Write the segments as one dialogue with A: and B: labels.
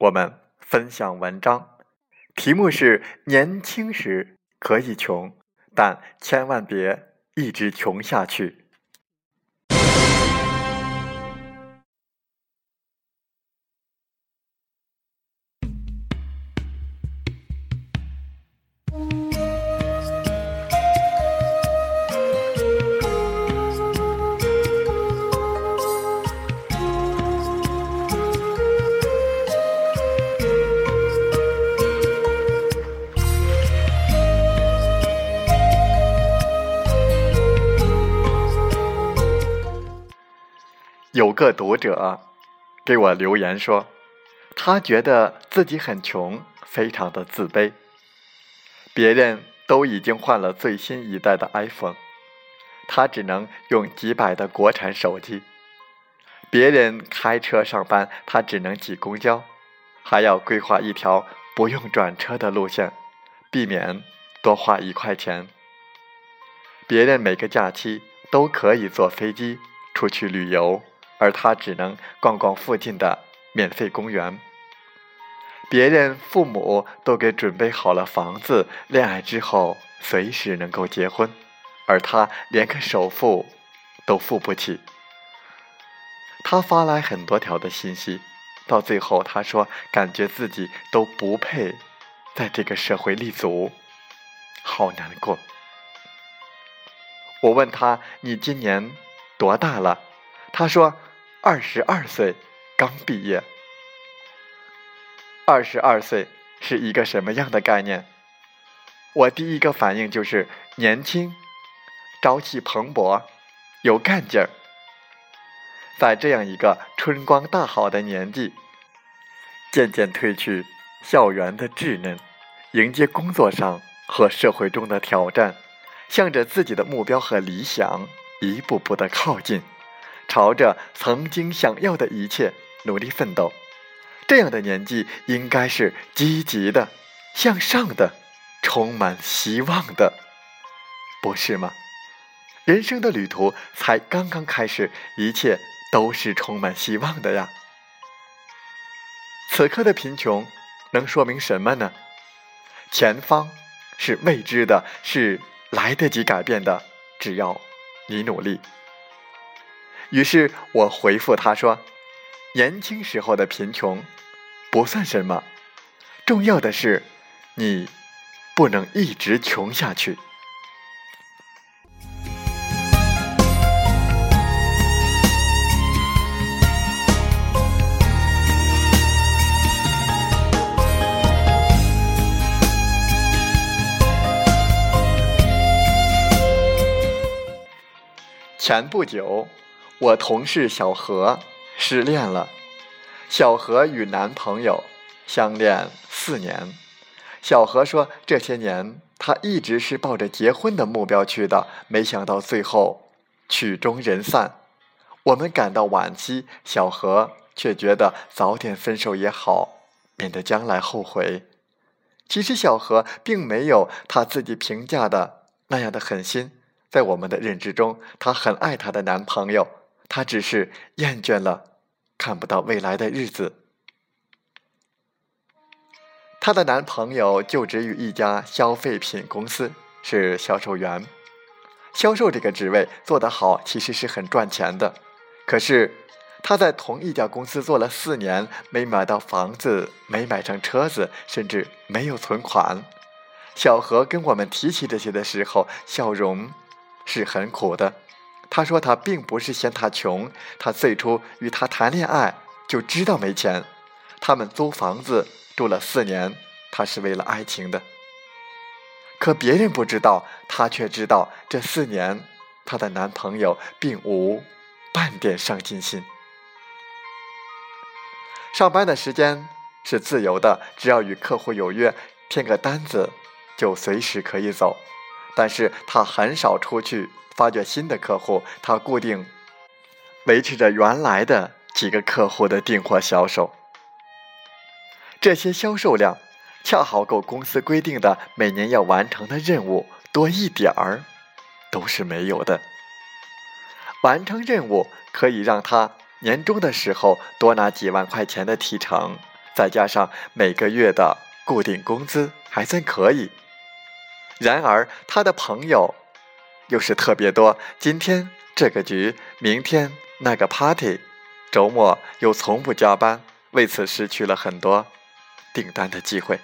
A: 我们分享文章，题目是“年轻时可以穷，但千万别一直穷下去”。有个读者给我留言说，他觉得自己很穷，非常的自卑。别人都已经换了最新一代的 iPhone，他只能用几百的国产手机。别人开车上班，他只能挤公交，还要规划一条不用转车的路线，避免多花一块钱。别人每个假期都可以坐飞机出去旅游。而他只能逛逛附近的免费公园。别人父母都给准备好了房子，恋爱之后随时能够结婚，而他连个首付都付不起。他发来很多条的信息，到最后他说感觉自己都不配在这个社会立足，好难过。我问他：“你今年多大了？”他说。二十二岁，刚毕业。二十二岁是一个什么样的概念？我第一个反应就是年轻、朝气蓬勃、有干劲儿。在这样一个春光大好的年纪，渐渐褪去校园的稚嫩，迎接工作上和社会中的挑战，向着自己的目标和理想一步步的靠近。朝着曾经想要的一切努力奋斗，这样的年纪应该是积极的、向上的、充满希望的，不是吗？人生的旅途才刚刚开始，一切都是充满希望的呀。此刻的贫穷能说明什么呢？前方是未知的，是来得及改变的，只要你努力。于是我回复他说：“年轻时候的贫穷不算什么，重要的是你不能一直穷下去。”前不久。我同事小何失恋了。小何与男朋友相恋四年。小何说，这些年他一直是抱着结婚的目标去的，没想到最后曲终人散，我们感到惋惜，小何却觉得早点分手也好，免得将来后悔。其实小何并没有他自己评价的那样的狠心，在我们的认知中，她很爱她的男朋友，她只是厌倦了看不到未来的日子。她的男朋友就职于一家消费品公司，是销售员。销售这个职位做得好，其实是很赚钱的。可是他在同一家公司做了四年，没买到房子，没买上车子，甚至没有存款。小何跟我们提起这些的时候，笑容是很苦的。他说他并不是嫌他穷，他最初与他谈恋爱就知道没钱。他们租房子住了四年，他是为了爱情的。可别人不知道，她却知道。这四年，她的男朋友并无半点上进心。上班的时间是自由的，只要与客户有约，填个单子就随时可以走。但是他很少出去发掘新的客户，他固定维持着原来的几个客户的订货销售。这些销售量。恰好够公司规定的每年要完成的任务多一点儿，都是没有的。完成任务可以让他年终的时候多拿几万块钱的提成，再加上每个月的固定工资，还算可以。然而他的朋友又是特别多，今天这个局，明天那个 party，周末又从不加班，为此失去了很多订单的机会。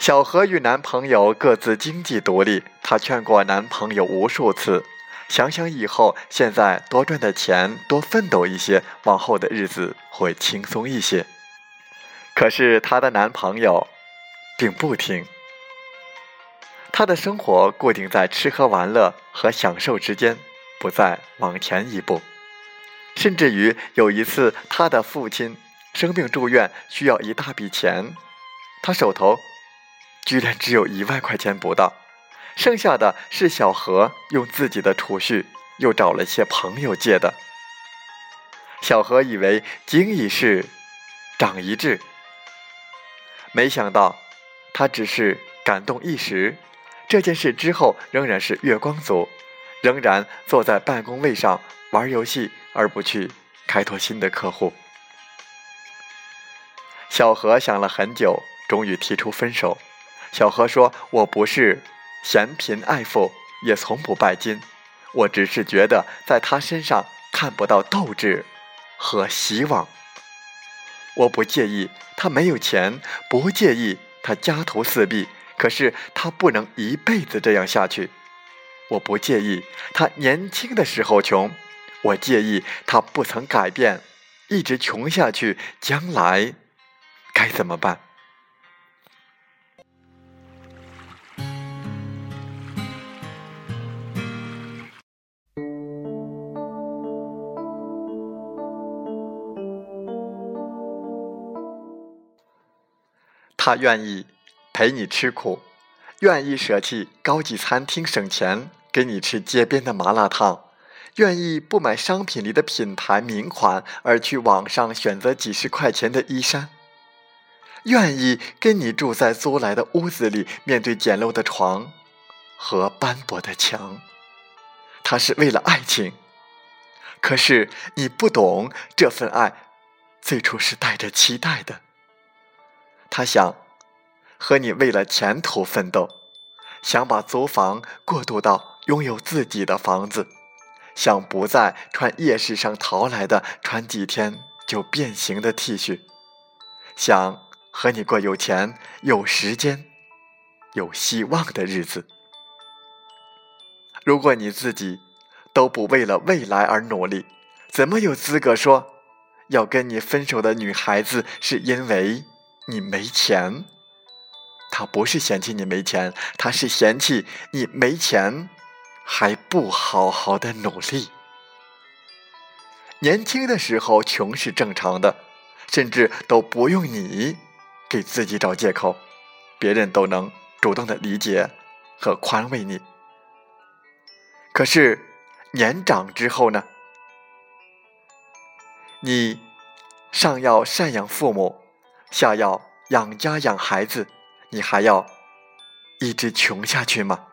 A: 小何与男朋友各自经济独立，她劝过男朋友无数次，想想以后，现在多赚的钱，多奋斗一些，往后的日子会轻松一些。可是她的男朋友并不听，他的生活固定在吃喝玩乐和享受之间，不再往前一步。甚至于有一次，他的父亲生病住院，需要一大笔钱，他手头。居然只有一万块钱不到，剩下的是小何用自己的储蓄，又找了些朋友借的。小何以为经一事，长一智，没想到他只是感动一时。这件事之后，仍然是月光族，仍然坐在办公位上玩游戏，而不去开拓新的客户。小何想了很久，终于提出分手。小何说：“我不是嫌贫爱富，也从不拜金，我只是觉得在他身上看不到斗志和希望。我不介意他没有钱，不介意他家徒四壁，可是他不能一辈子这样下去。我不介意他年轻的时候穷，我介意他不曾改变，一直穷下去，将来该怎么办？”他愿意陪你吃苦，愿意舍弃高级餐厅省钱给你吃街边的麻辣烫，愿意不买商品里的品牌名款而去网上选择几十块钱的衣衫，愿意跟你住在租来的屋子里，面对简陋的床和斑驳的墙。他是为了爱情，可是你不懂，这份爱最初是带着期待的。他想和你为了前途奋斗，想把租房过渡到拥有自己的房子，想不再穿夜市上淘来的、穿几天就变形的 T 恤，想和你过有钱、有时间、有希望的日子。如果你自己都不为了未来而努力，怎么有资格说要跟你分手的女孩子是因为？你没钱，他不是嫌弃你没钱，他是嫌弃你没钱还不好好的努力。年轻的时候穷是正常的，甚至都不用你给自己找借口，别人都能主动的理解和宽慰你。可是年长之后呢？你上要赡养父母，下要养家养孩子，你还要一直穷下去吗？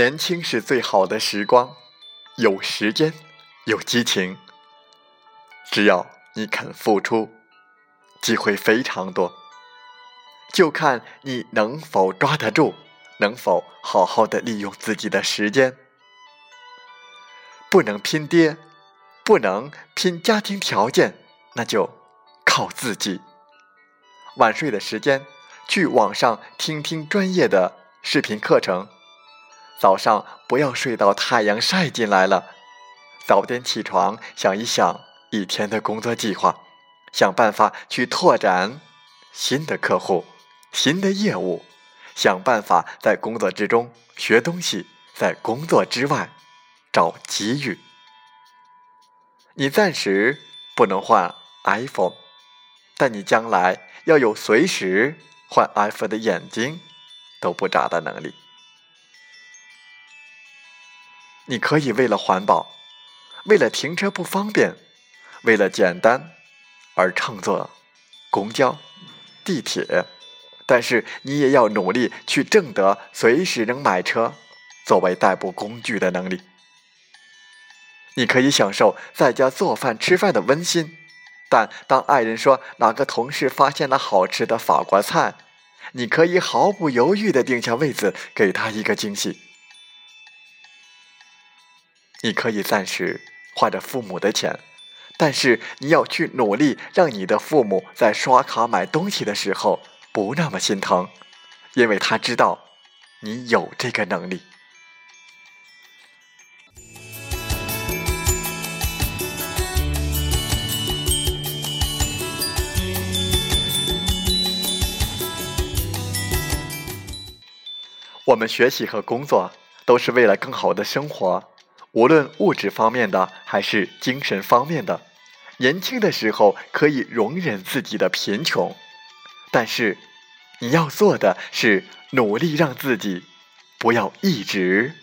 A: 年轻是最好的时光，有时间，有激情。只要你肯付出，机会非常多。就看你能否抓得住，能否好好的利用自己的时间。不能拼爹，不能拼家庭条件，那就靠自己。晚睡的时间，去网上听听专业的视频课程。早上不要睡到太阳晒进来了，早点起床，想一想一天的工作计划，想办法去拓展新的客户、新的业务，想办法在工作之中学东西，在工作之外找机遇。你暂时不能换 iPhone，但你将来要有随时换 iPhone 的眼睛都不眨的能力。你可以为了环保，为了停车不方便，为了简单而乘坐公交、地铁，但是你也要努力去挣得随时能买车作为代步工具的能力。你可以享受在家做饭吃饭的温馨，但当爱人说哪个同事发现了好吃的法国菜，你可以毫不犹豫地定下位子，给他一个惊喜。你可以暂时花着父母的钱，但是你要去努力，让你的父母在刷卡买东西的时候不那么心疼，因为他知道你有这个能力。我们学习和工作都是为了更好的生活。无论物质方面的还是精神方面的，年轻的时候可以容忍自己的贫穷，但是你要做的是努力让自己不要一直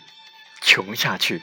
A: 穷下去。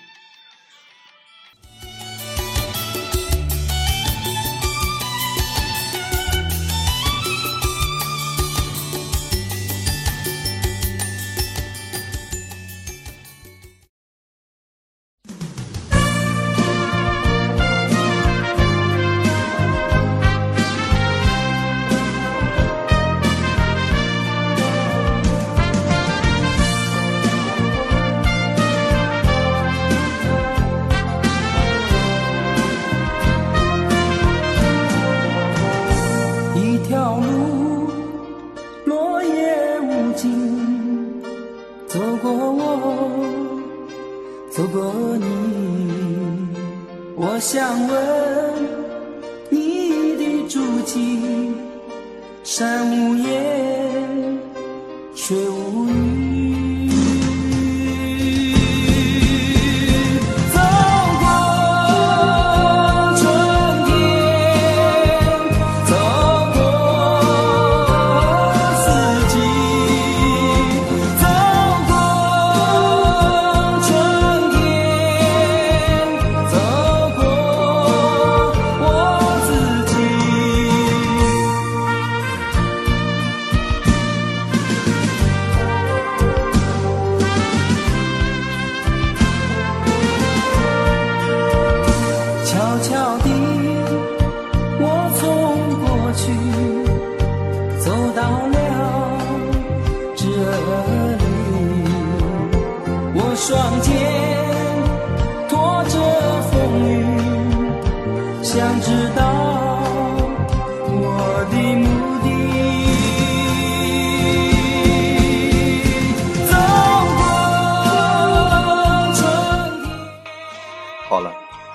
B: 却无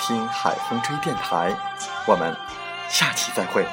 A: 听海风吹电台”。我们下期再会。